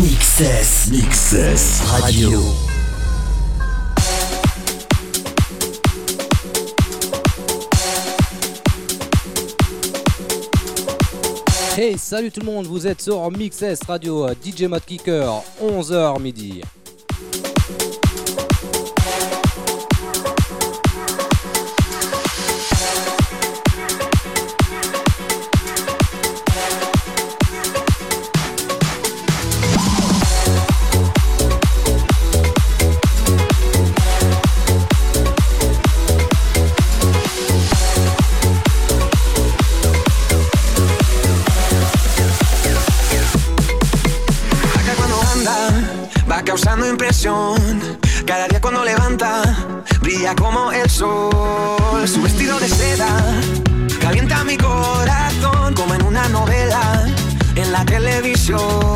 Mixes. Mixes Radio. Hey, salut tout le monde, vous êtes sur Mixes Radio, euh, DJ Mode Kicker, 11h midi. como el sol. Su vestido de seda calienta mi corazón como en una novela en la televisión.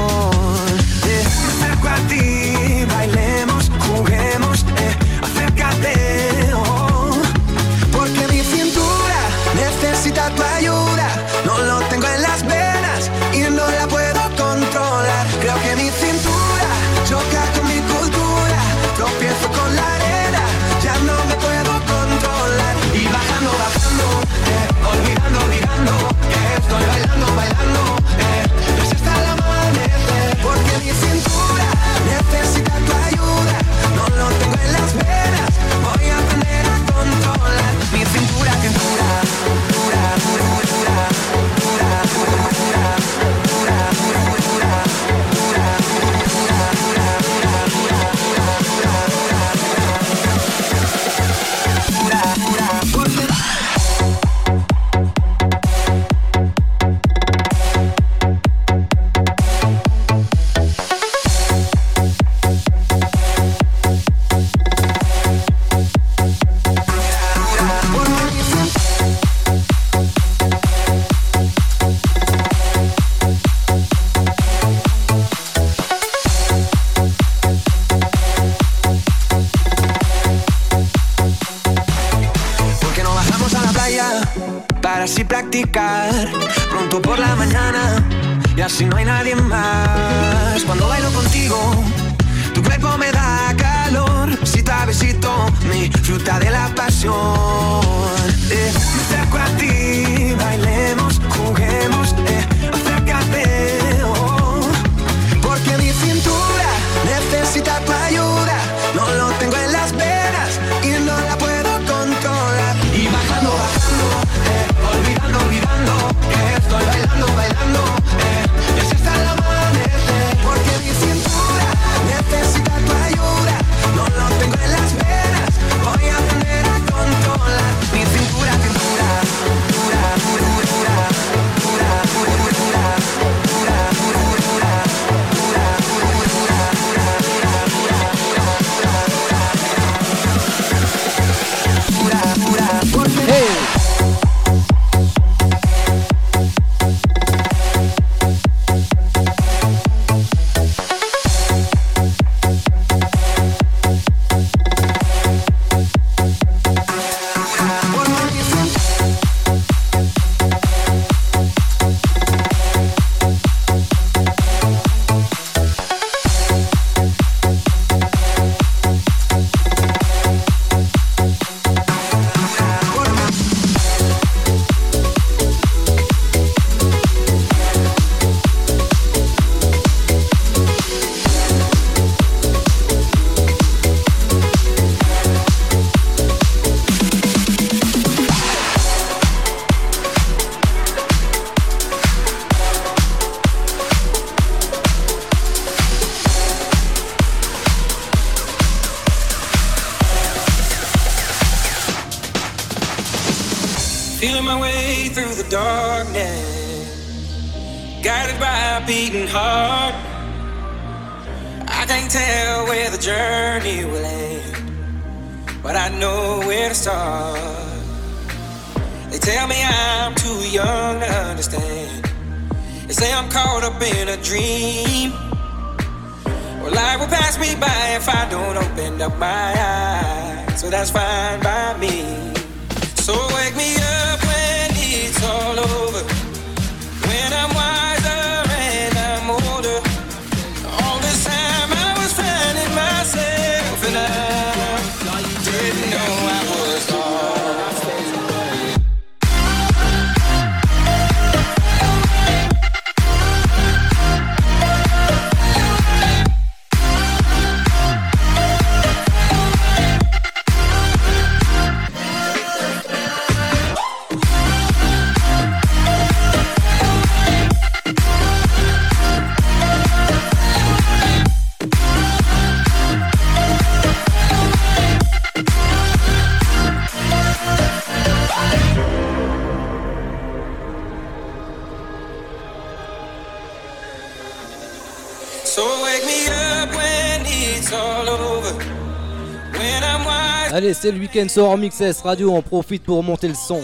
Allez, c'est le week-end sur Mixes Radio, on profite pour monter le son.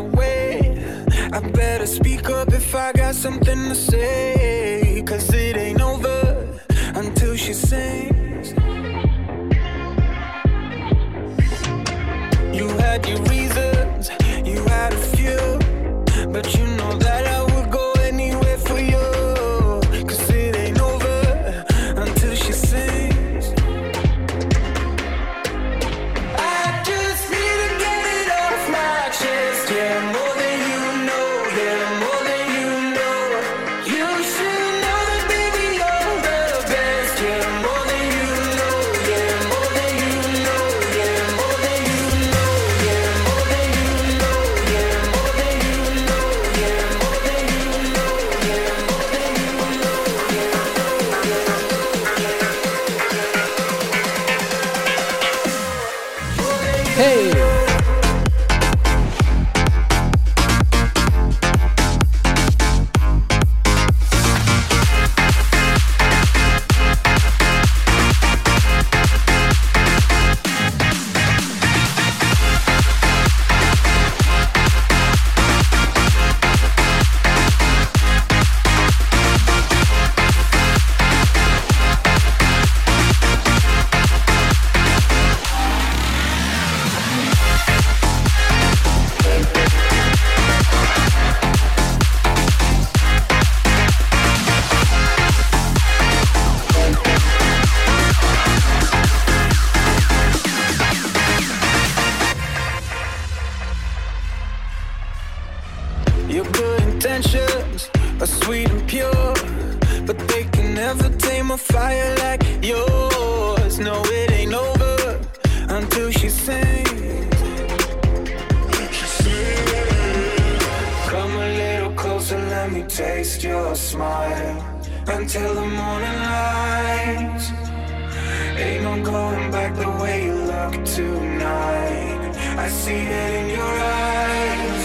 away. I better speak up if I got something to say. Your good intentions are sweet and pure, but they can never tame a fire like yours. No, it ain't over until she sings. She sings. Come a little closer, let me taste your smile until the morning light. Ain't no going back the way you look tonight. I see it in your eyes.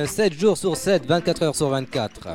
Accompagne 7 jours sur 7, 24 heures sur 24.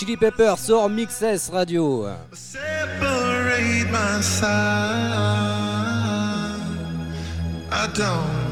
Chili Pepper sur Mixes Radio. Separate my side. I don't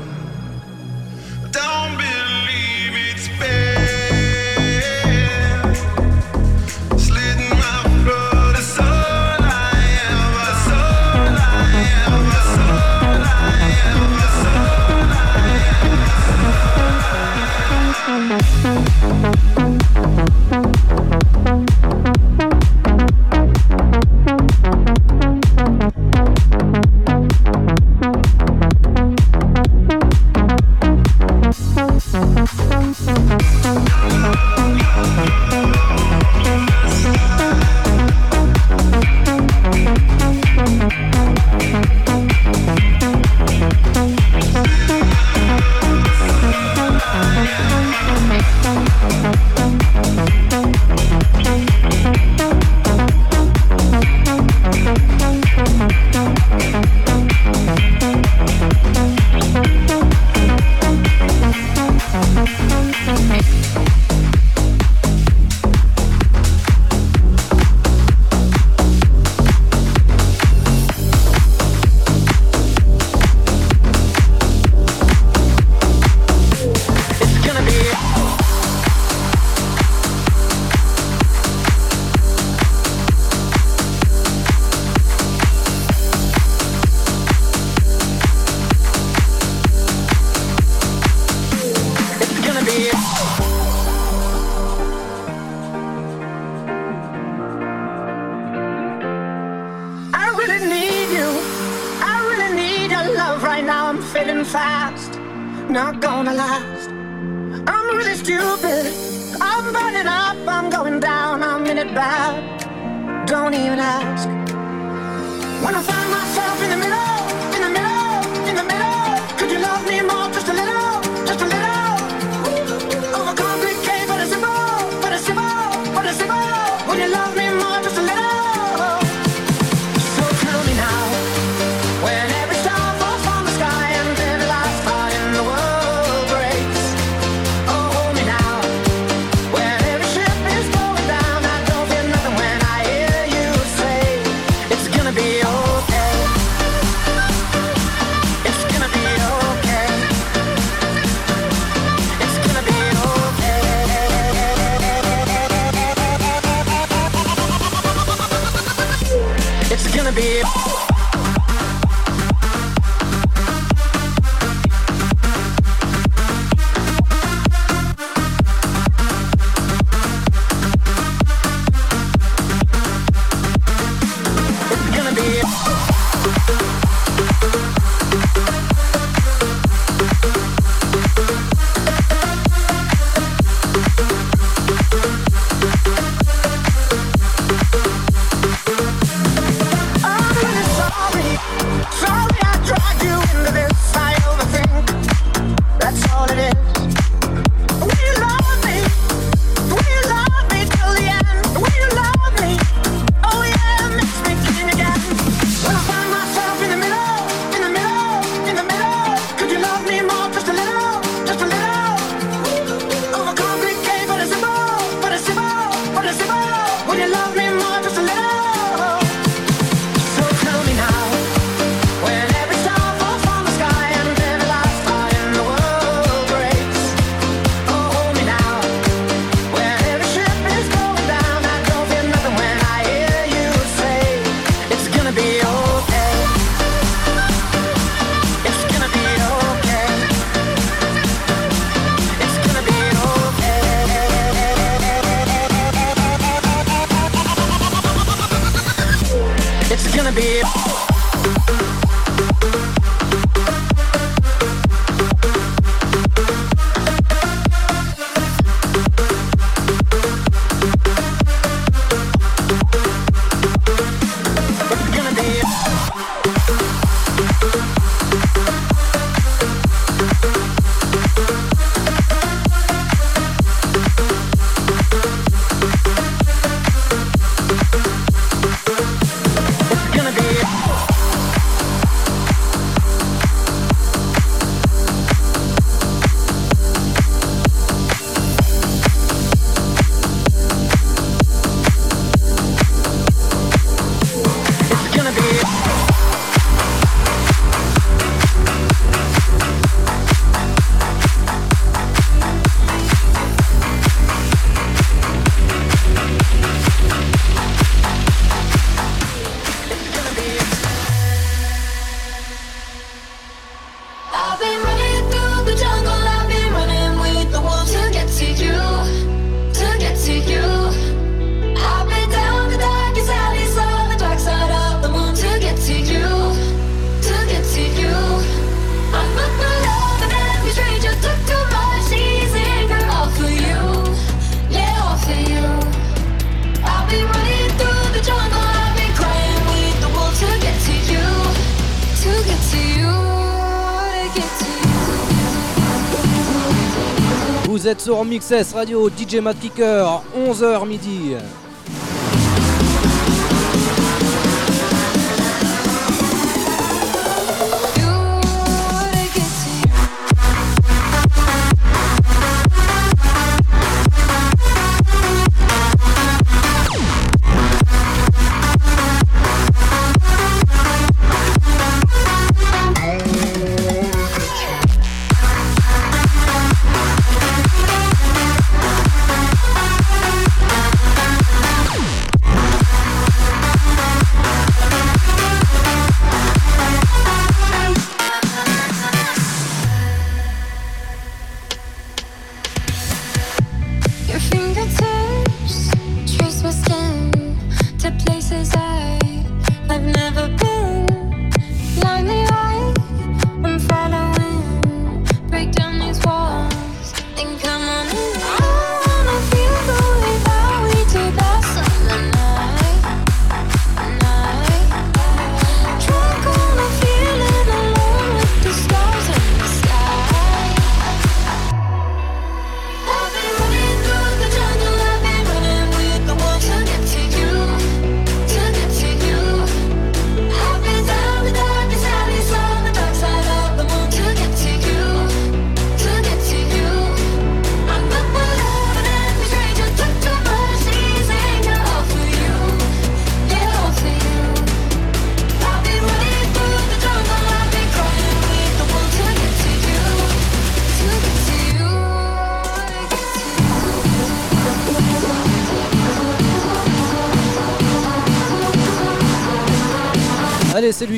XS Radio, DJ Mad Kicker, 11h midi.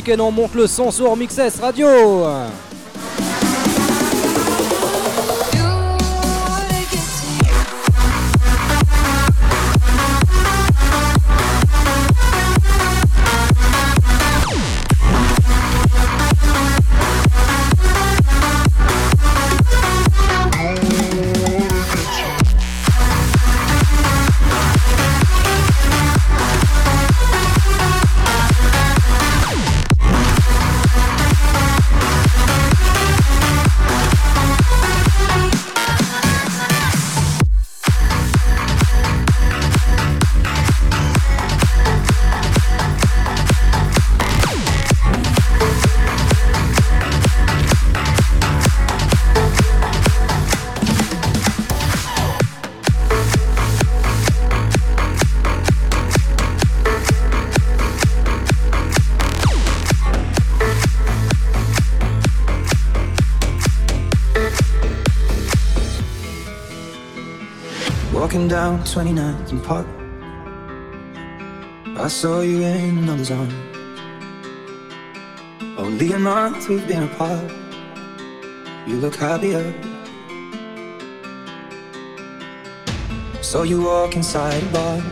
Week-end, on monte le son sur Radio. Walking 29th and Park. I saw you in another's arms. Only a month we've been apart. You look happier. Saw you walk inside a bar.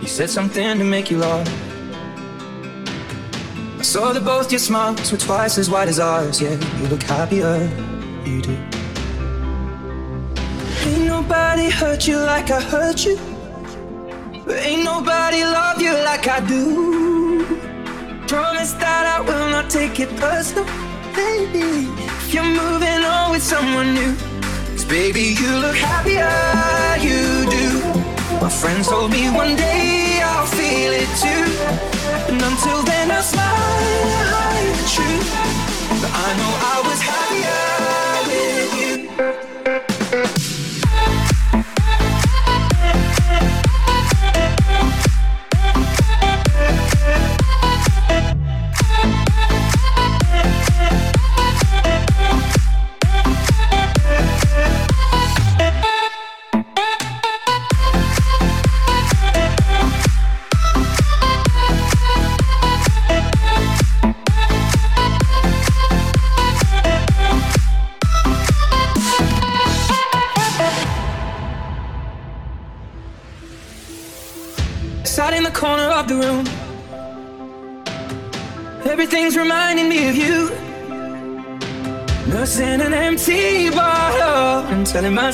You said something to make you laugh. I saw that both your smiles were twice as wide as ours. Yeah, you look happier. You do. Nobody hurt you like I hurt you. Ain't nobody love you like I do. Promise that I will not take it personal, baby. If you're moving on with someone new, 'Cause baby, you look happier, you do. My friends told me one day I'll feel it too. And until then, I'll smile hide the truth. But I know I was happier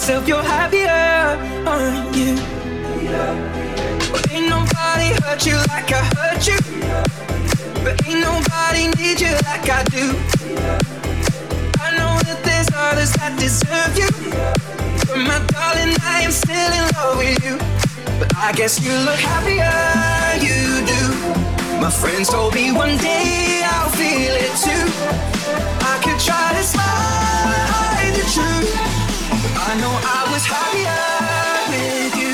telling you're happier, aren't you? But ain't nobody hurt you like I hurt you. But ain't nobody need you like I do. I know that there's others that deserve you. But my darling, I am still in love with you. But I guess you look happier, you do. My friends told me one day I'll feel it too. I could try to smile hide the truth. I know I was happier with you.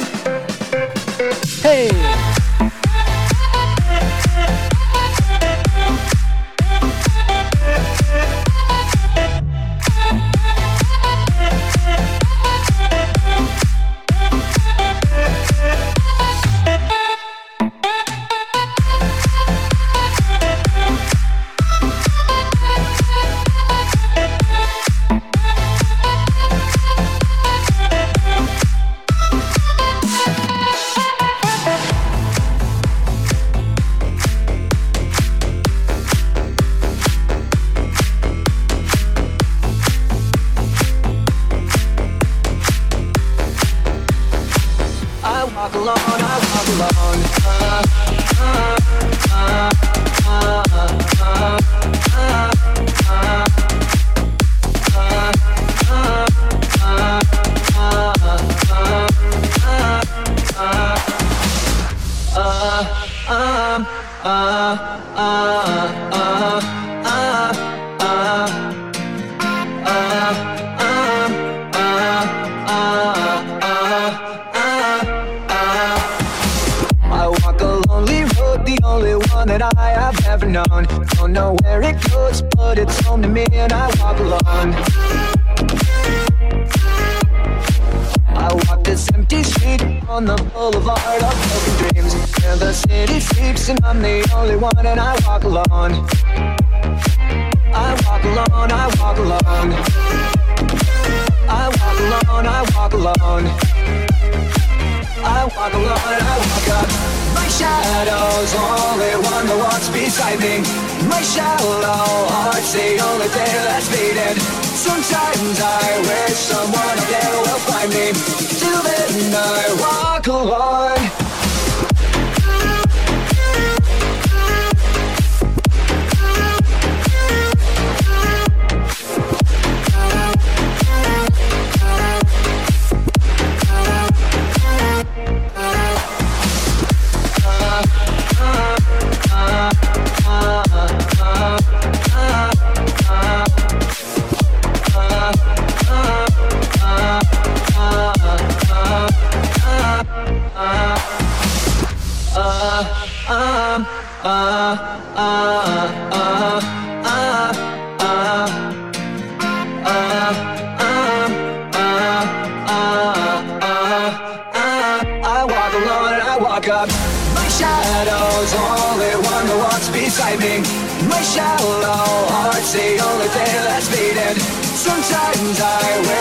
Hey alone, I walk alone. I walk alone, I walk alone. I walk alone, I walk up. My shadow's only one that walks beside me. My shallow heart's the only thing that's beating. Sometimes I wish someone there will find me. Till then I walk alone. Sometimes I will.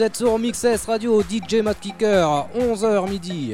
Vous êtes sur Mixes Radio, DJ Matt Kicker, 11h midi.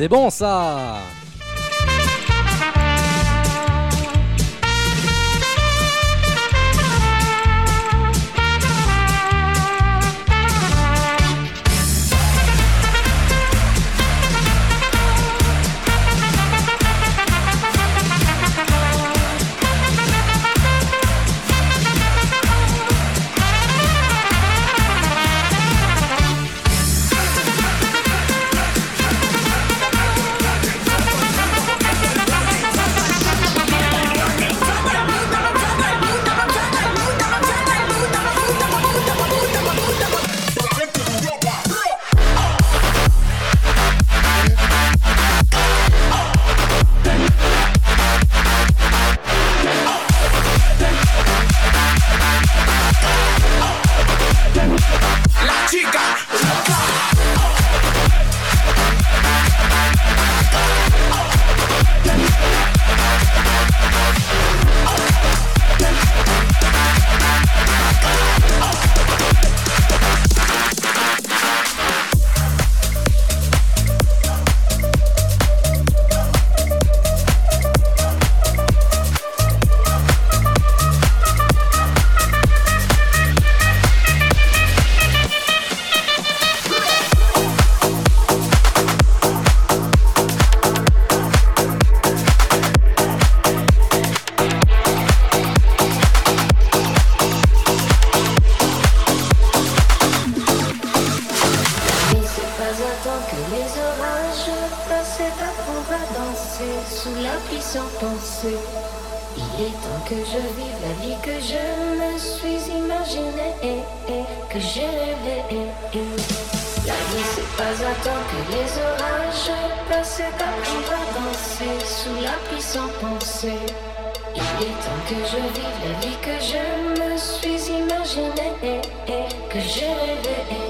C'est bon ça sous la pluie sans penser. Il est temps que je vive la vie que je me suis imaginée, et que j'ai rêvée. La vie c'est pas à temps que les orages passent car on va danser sous la pluie sans penser. Il est temps que je vive la vie que je me suis imaginée, et que j'ai rêvée.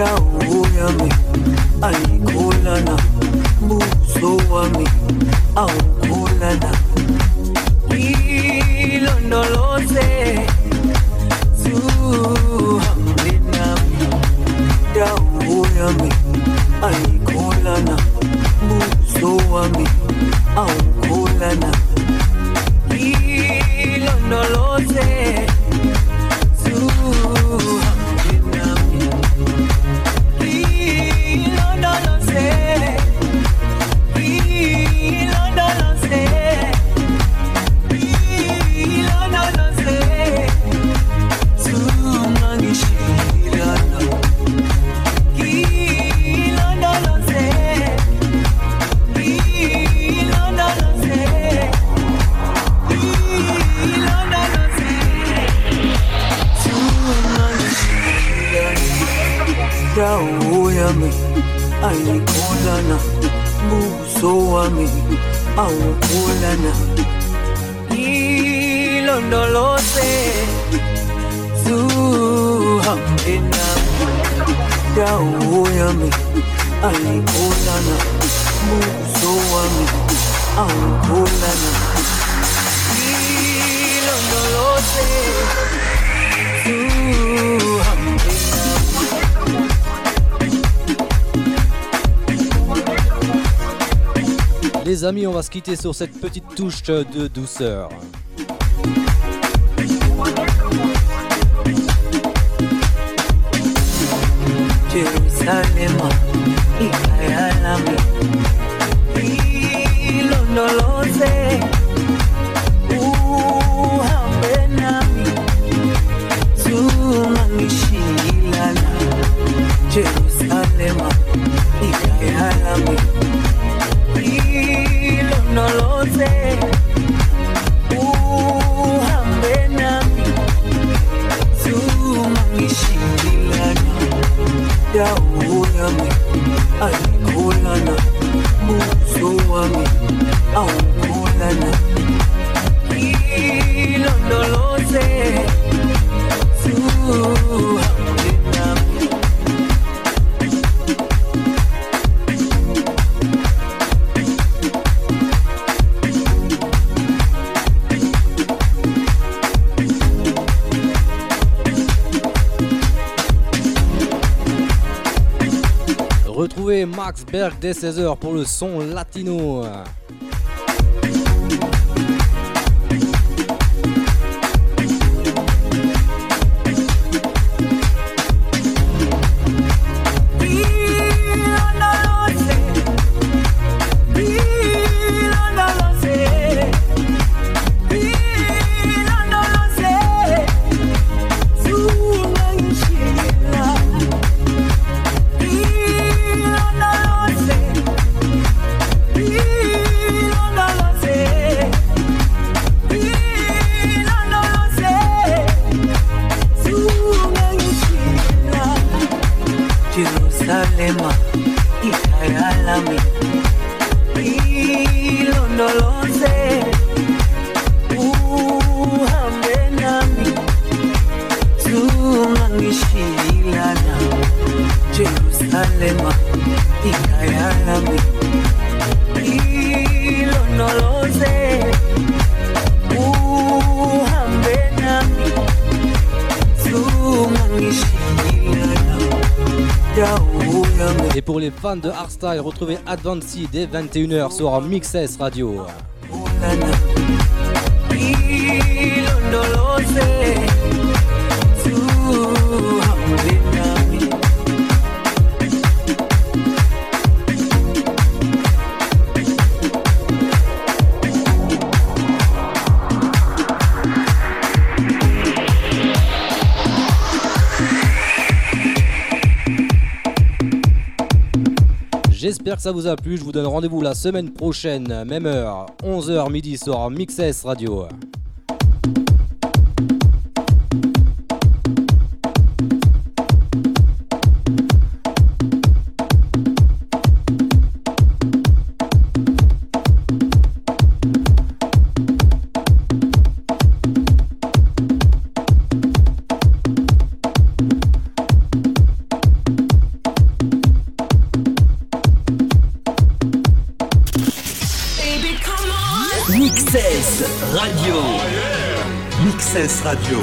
don't les amis, on va se quitter sur cette petite touche de douceur. uhambe. Nami. Berg dès 16h pour le son latino. de hardstyle, retrouvez Advancy dès 21h sur Mixes Radio. Ça vous a plu. Je vous donne rendez-vous la semaine prochaine, même heure, 11h midi sur Mixes Radio. Radio.